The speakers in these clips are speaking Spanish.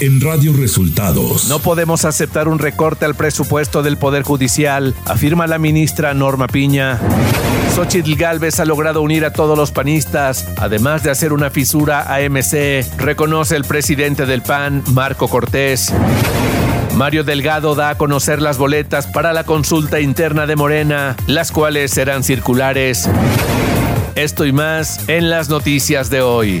en Radio Resultados. No podemos aceptar un recorte al presupuesto del Poder Judicial, afirma la ministra Norma Piña. Xochitl Galvez ha logrado unir a todos los panistas, además de hacer una fisura a MC, reconoce el presidente del PAN, Marco Cortés. Mario Delgado da a conocer las boletas para la consulta interna de Morena, las cuales serán circulares. Esto y más en las noticias de hoy.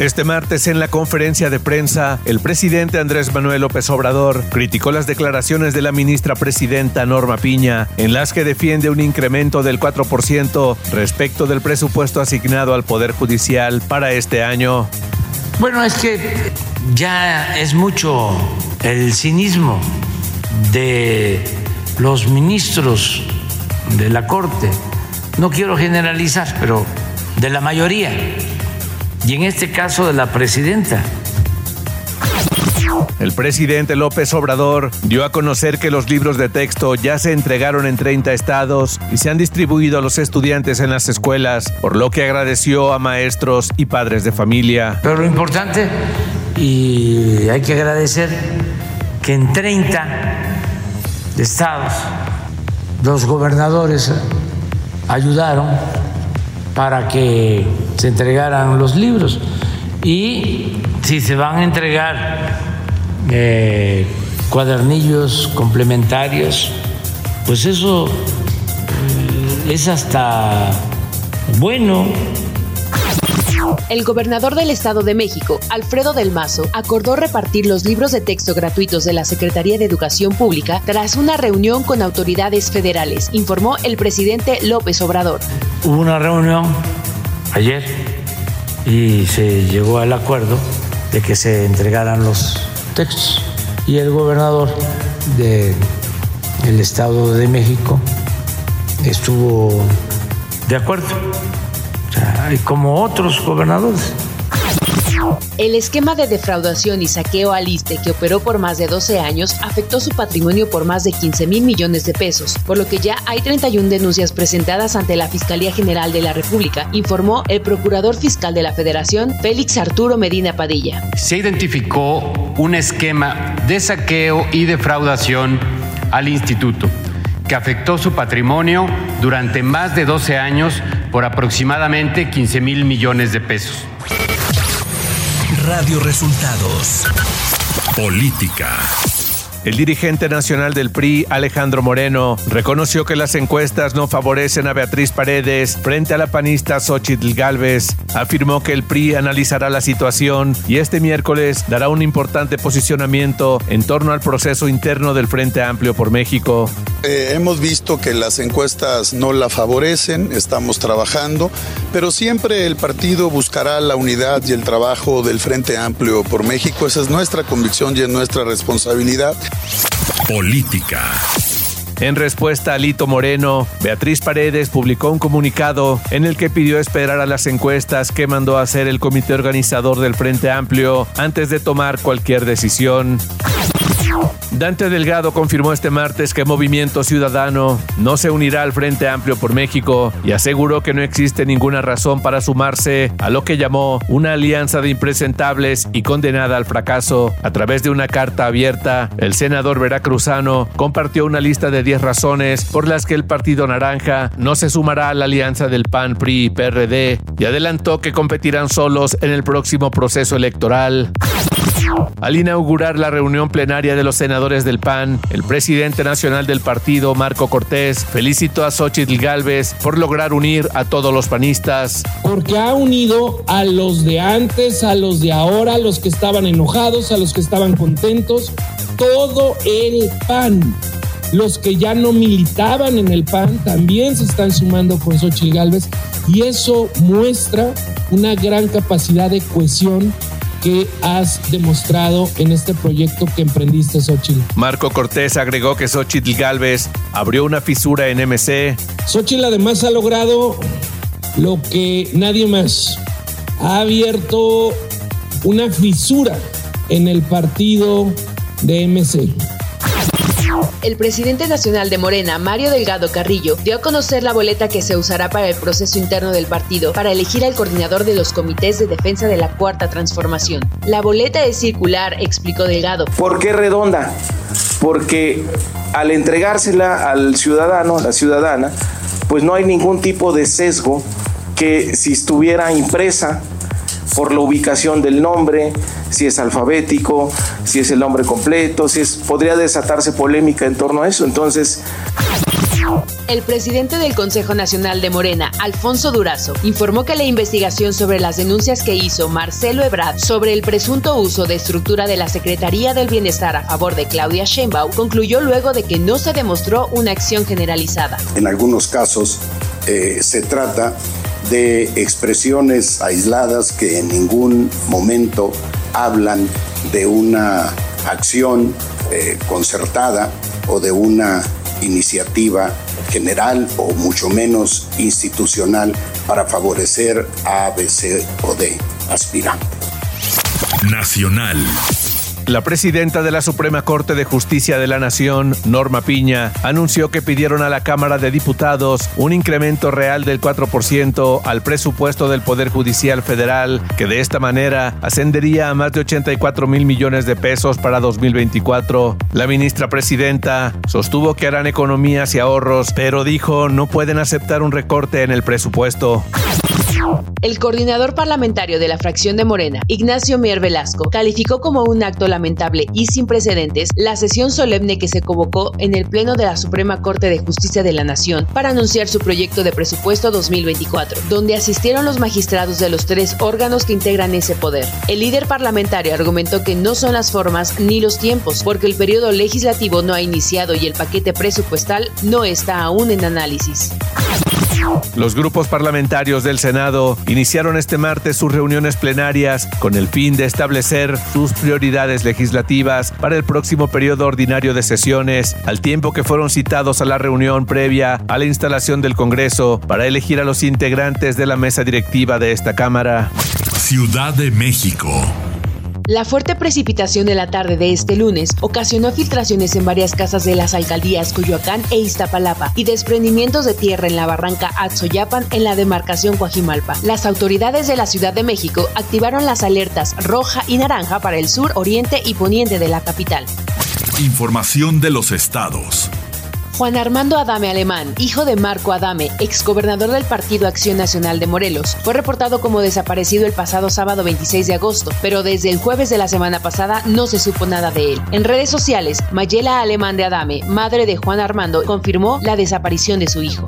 Este martes en la conferencia de prensa, el presidente Andrés Manuel López Obrador criticó las declaraciones de la ministra presidenta Norma Piña, en las que defiende un incremento del 4% respecto del presupuesto asignado al Poder Judicial para este año. Bueno, es que ya es mucho el cinismo de los ministros de la Corte. No quiero generalizar, pero de la mayoría. Y en este caso de la presidenta. El presidente López Obrador dio a conocer que los libros de texto ya se entregaron en 30 estados y se han distribuido a los estudiantes en las escuelas, por lo que agradeció a maestros y padres de familia. Pero lo importante, y hay que agradecer, que en 30 estados los gobernadores ayudaron para que se entregaran los libros. Y si se van a entregar eh, cuadernillos complementarios, pues eso eh, es hasta bueno el gobernador del Estado de México, Alfredo del Mazo, acordó repartir los libros de texto gratuitos de la Secretaría de Educación Pública tras una reunión con autoridades federales, informó el presidente López Obrador. Hubo una reunión ayer y se llegó al acuerdo de que se entregaran los textos y el gobernador del Estado de México estuvo de acuerdo como otros gobernadores. El esquema de defraudación y saqueo al ISTE que operó por más de 12 años afectó su patrimonio por más de 15 mil millones de pesos, por lo que ya hay 31 denuncias presentadas ante la Fiscalía General de la República, informó el Procurador Fiscal de la Federación, Félix Arturo Medina Padilla. Se identificó un esquema de saqueo y defraudación al instituto que afectó su patrimonio durante más de 12 años por aproximadamente 15 mil millones de pesos. Radio Resultados. Política. El dirigente nacional del PRI, Alejandro Moreno, reconoció que las encuestas no favorecen a Beatriz Paredes frente a la panista Xochitl Galvez. Afirmó que el PRI analizará la situación y este miércoles dará un importante posicionamiento en torno al proceso interno del Frente Amplio por México. Eh, hemos visto que las encuestas no la favorecen, estamos trabajando, pero siempre el partido buscará la unidad y el trabajo del Frente Amplio por México. Esa es nuestra convicción y es nuestra responsabilidad. Política. En respuesta a Lito Moreno, Beatriz Paredes publicó un comunicado en el que pidió esperar a las encuestas que mandó a hacer el comité organizador del Frente Amplio antes de tomar cualquier decisión. Dante Delgado confirmó este martes que Movimiento Ciudadano no se unirá al Frente Amplio por México y aseguró que no existe ninguna razón para sumarse a lo que llamó una alianza de impresentables y condenada al fracaso. A través de una carta abierta, el senador veracruzano compartió una lista de 10 razones por las que el Partido Naranja no se sumará a la alianza del PAN, PRI y PRD y adelantó que competirán solos en el próximo proceso electoral. Al inaugurar la reunión plenaria de los senadores del PAN, el presidente nacional del partido, Marco Cortés, felicitó a Xochitl Galvez por lograr unir a todos los panistas. Porque ha unido a los de antes, a los de ahora, a los que estaban enojados, a los que estaban contentos, todo el PAN. Los que ya no militaban en el PAN también se están sumando con Xochitl Galvez y eso muestra una gran capacidad de cohesión que has demostrado en este proyecto que emprendiste, Xochitl. Marco Cortés agregó que Xochitl Galvez abrió una fisura en MC. Xochitl además ha logrado lo que nadie más. Ha abierto una fisura en el partido de MC. El presidente nacional de Morena, Mario Delgado Carrillo, dio a conocer la boleta que se usará para el proceso interno del partido para elegir al coordinador de los comités de defensa de la Cuarta Transformación. La boleta es circular, explicó Delgado. ¿Por qué redonda? Porque al entregársela al ciudadano, a la ciudadana, pues no hay ningún tipo de sesgo que si estuviera impresa por la ubicación del nombre, si es alfabético, si es el nombre completo, si es podría desatarse polémica en torno a eso. Entonces, el presidente del Consejo Nacional de Morena, Alfonso Durazo, informó que la investigación sobre las denuncias que hizo Marcelo Ebrard sobre el presunto uso de estructura de la Secretaría del Bienestar a favor de Claudia Sheinbaum concluyó luego de que no se demostró una acción generalizada. En algunos casos eh, se trata de expresiones aisladas que en ningún momento hablan de una acción eh, concertada o de una iniciativa general o mucho menos institucional para favorecer a A, B, C o D aspirante. Nacional. La presidenta de la Suprema Corte de Justicia de la Nación, Norma Piña, anunció que pidieron a la Cámara de Diputados un incremento real del 4% al presupuesto del Poder Judicial Federal, que de esta manera ascendería a más de 84 mil millones de pesos para 2024. La ministra presidenta sostuvo que harán economías y ahorros, pero dijo no pueden aceptar un recorte en el presupuesto. El coordinador parlamentario de la fracción de Morena, Ignacio Mier Velasco, calificó como un acto lamentable y sin precedentes la sesión solemne que se convocó en el Pleno de la Suprema Corte de Justicia de la Nación para anunciar su proyecto de presupuesto 2024, donde asistieron los magistrados de los tres órganos que integran ese poder. El líder parlamentario argumentó que no son las formas ni los tiempos, porque el periodo legislativo no ha iniciado y el paquete presupuestal no está aún en análisis. Los grupos parlamentarios del Senado iniciaron este martes sus reuniones plenarias con el fin de establecer sus prioridades legislativas para el próximo periodo ordinario de sesiones, al tiempo que fueron citados a la reunión previa a la instalación del Congreso para elegir a los integrantes de la mesa directiva de esta Cámara. Ciudad de México. La fuerte precipitación de la tarde de este lunes ocasionó filtraciones en varias casas de las alcaldías Coyoacán e Iztapalapa y desprendimientos de tierra en la barranca Atzoyapan en la demarcación Coajimalpa. Las autoridades de la Ciudad de México activaron las alertas roja y naranja para el sur, oriente y poniente de la capital. Información de los estados. Juan Armando Adame Alemán, hijo de Marco Adame, exgobernador del Partido Acción Nacional de Morelos, fue reportado como desaparecido el pasado sábado 26 de agosto, pero desde el jueves de la semana pasada no se supo nada de él. En redes sociales, Mayela Alemán de Adame, madre de Juan Armando, confirmó la desaparición de su hijo.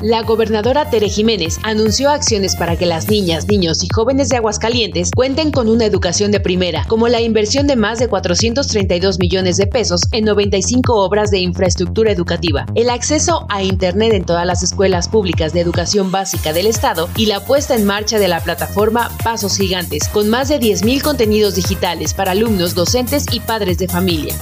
La gobernadora Tere Jiménez anunció acciones para que las niñas, niños y jóvenes de Aguascalientes cuenten con una educación de primera, como la inversión de más de 432 millones de pesos en 95 obras de infraestructura educativa, el acceso a Internet en todas las escuelas públicas de educación básica del Estado y la puesta en marcha de la plataforma Pasos Gigantes, con más de 10.000 contenidos digitales para alumnos, docentes y padres de familia.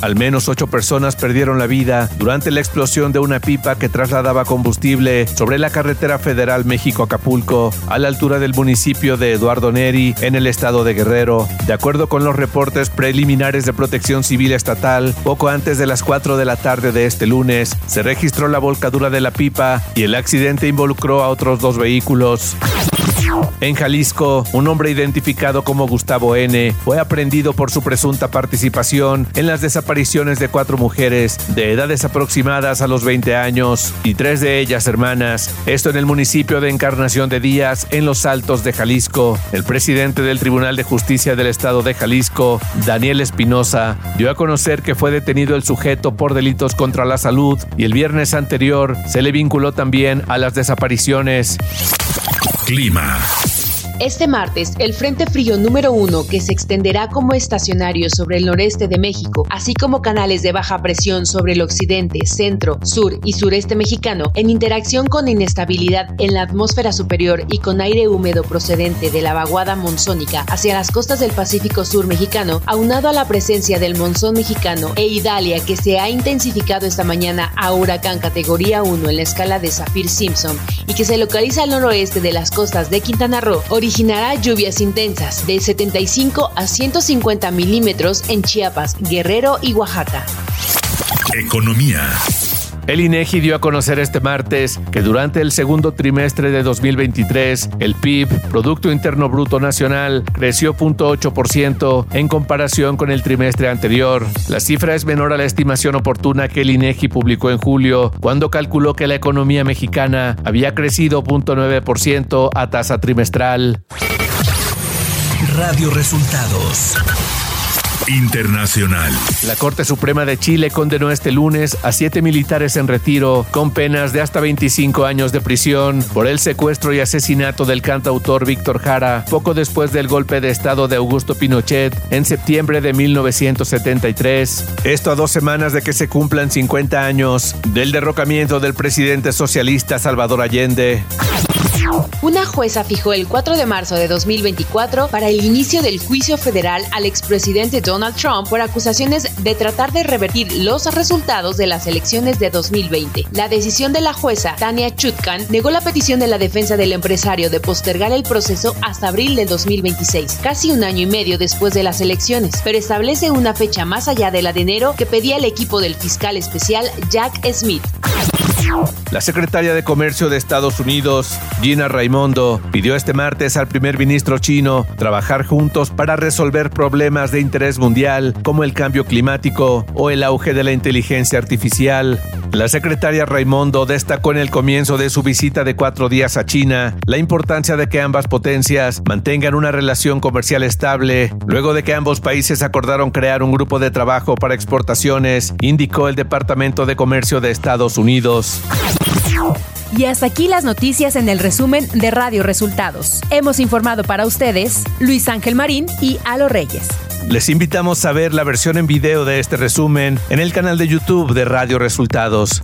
Al menos ocho personas perdieron la vida durante la explosión de una pipa que trasladaba combustible sobre la carretera federal México-Acapulco, a la altura del municipio de Eduardo Neri, en el estado de Guerrero. De acuerdo con los reportes preliminares de protección civil estatal, poco antes de las 4 de la tarde de este lunes, se registró la volcadura de la pipa y el accidente involucró a otros dos vehículos. En Jalisco, un hombre identificado como Gustavo N. fue aprendido por su presunta participación en las desapariciones de cuatro mujeres de edades aproximadas a los 20 años y tres de ellas hermanas. Esto en el municipio de Encarnación de Díaz, en los Altos de Jalisco. El presidente del Tribunal de Justicia del Estado de Jalisco, Daniel Espinosa, dio a conocer que fue detenido el sujeto por delitos contra la salud y el viernes anterior se le vinculó también a las desapariciones. Clima. Este martes, el Frente Frío número uno, que se extenderá como estacionario sobre el noreste de México, así como canales de baja presión sobre el occidente, centro, sur y sureste mexicano, en interacción con inestabilidad en la atmósfera superior y con aire húmedo procedente de la vaguada monzónica hacia las costas del Pacífico Sur mexicano, aunado a la presencia del monzón mexicano e Idalia que se ha intensificado esta mañana a huracán categoría 1 en la escala de Saffir-Simpson y que se localiza al noroeste de las costas de Quintana Roo, originará lluvias intensas de 75 a 150 milímetros en Chiapas, Guerrero y Oaxaca. Economía. El INEGI dio a conocer este martes que durante el segundo trimestre de 2023, el PIB, Producto Interno Bruto Nacional, creció 0.8% en comparación con el trimestre anterior. La cifra es menor a la estimación oportuna que el INEGI publicó en julio, cuando calculó que la economía mexicana había crecido 0.9% a tasa trimestral. Radio Resultados. Internacional. La Corte Suprema de Chile condenó este lunes a siete militares en retiro con penas de hasta 25 años de prisión por el secuestro y asesinato del cantautor Víctor Jara poco después del golpe de Estado de Augusto Pinochet en septiembre de 1973. Esto a dos semanas de que se cumplan 50 años del derrocamiento del presidente socialista Salvador Allende. Una jueza fijó el 4 de marzo de 2024 para el inicio del juicio federal al expresidente Donald Trump por acusaciones de tratar de revertir los resultados de las elecciones de 2020. La decisión de la jueza, Tania Chutkan, negó la petición de la defensa del empresario de postergar el proceso hasta abril de 2026, casi un año y medio después de las elecciones, pero establece una fecha más allá de la de enero que pedía el equipo del fiscal especial Jack Smith. La secretaria de Comercio de Estados Unidos, Gina Raimondo, pidió este martes al primer ministro chino trabajar juntos para resolver problemas de interés mundial como el cambio climático o el auge de la inteligencia artificial. La secretaria Raimondo destacó en el comienzo de su visita de cuatro días a China la importancia de que ambas potencias mantengan una relación comercial estable, luego de que ambos países acordaron crear un grupo de trabajo para exportaciones, indicó el Departamento de Comercio de Estados Unidos. Y hasta aquí las noticias en el resumen de Radio Resultados. Hemos informado para ustedes Luis Ángel Marín y Alo Reyes. Les invitamos a ver la versión en video de este resumen en el canal de YouTube de Radio Resultados.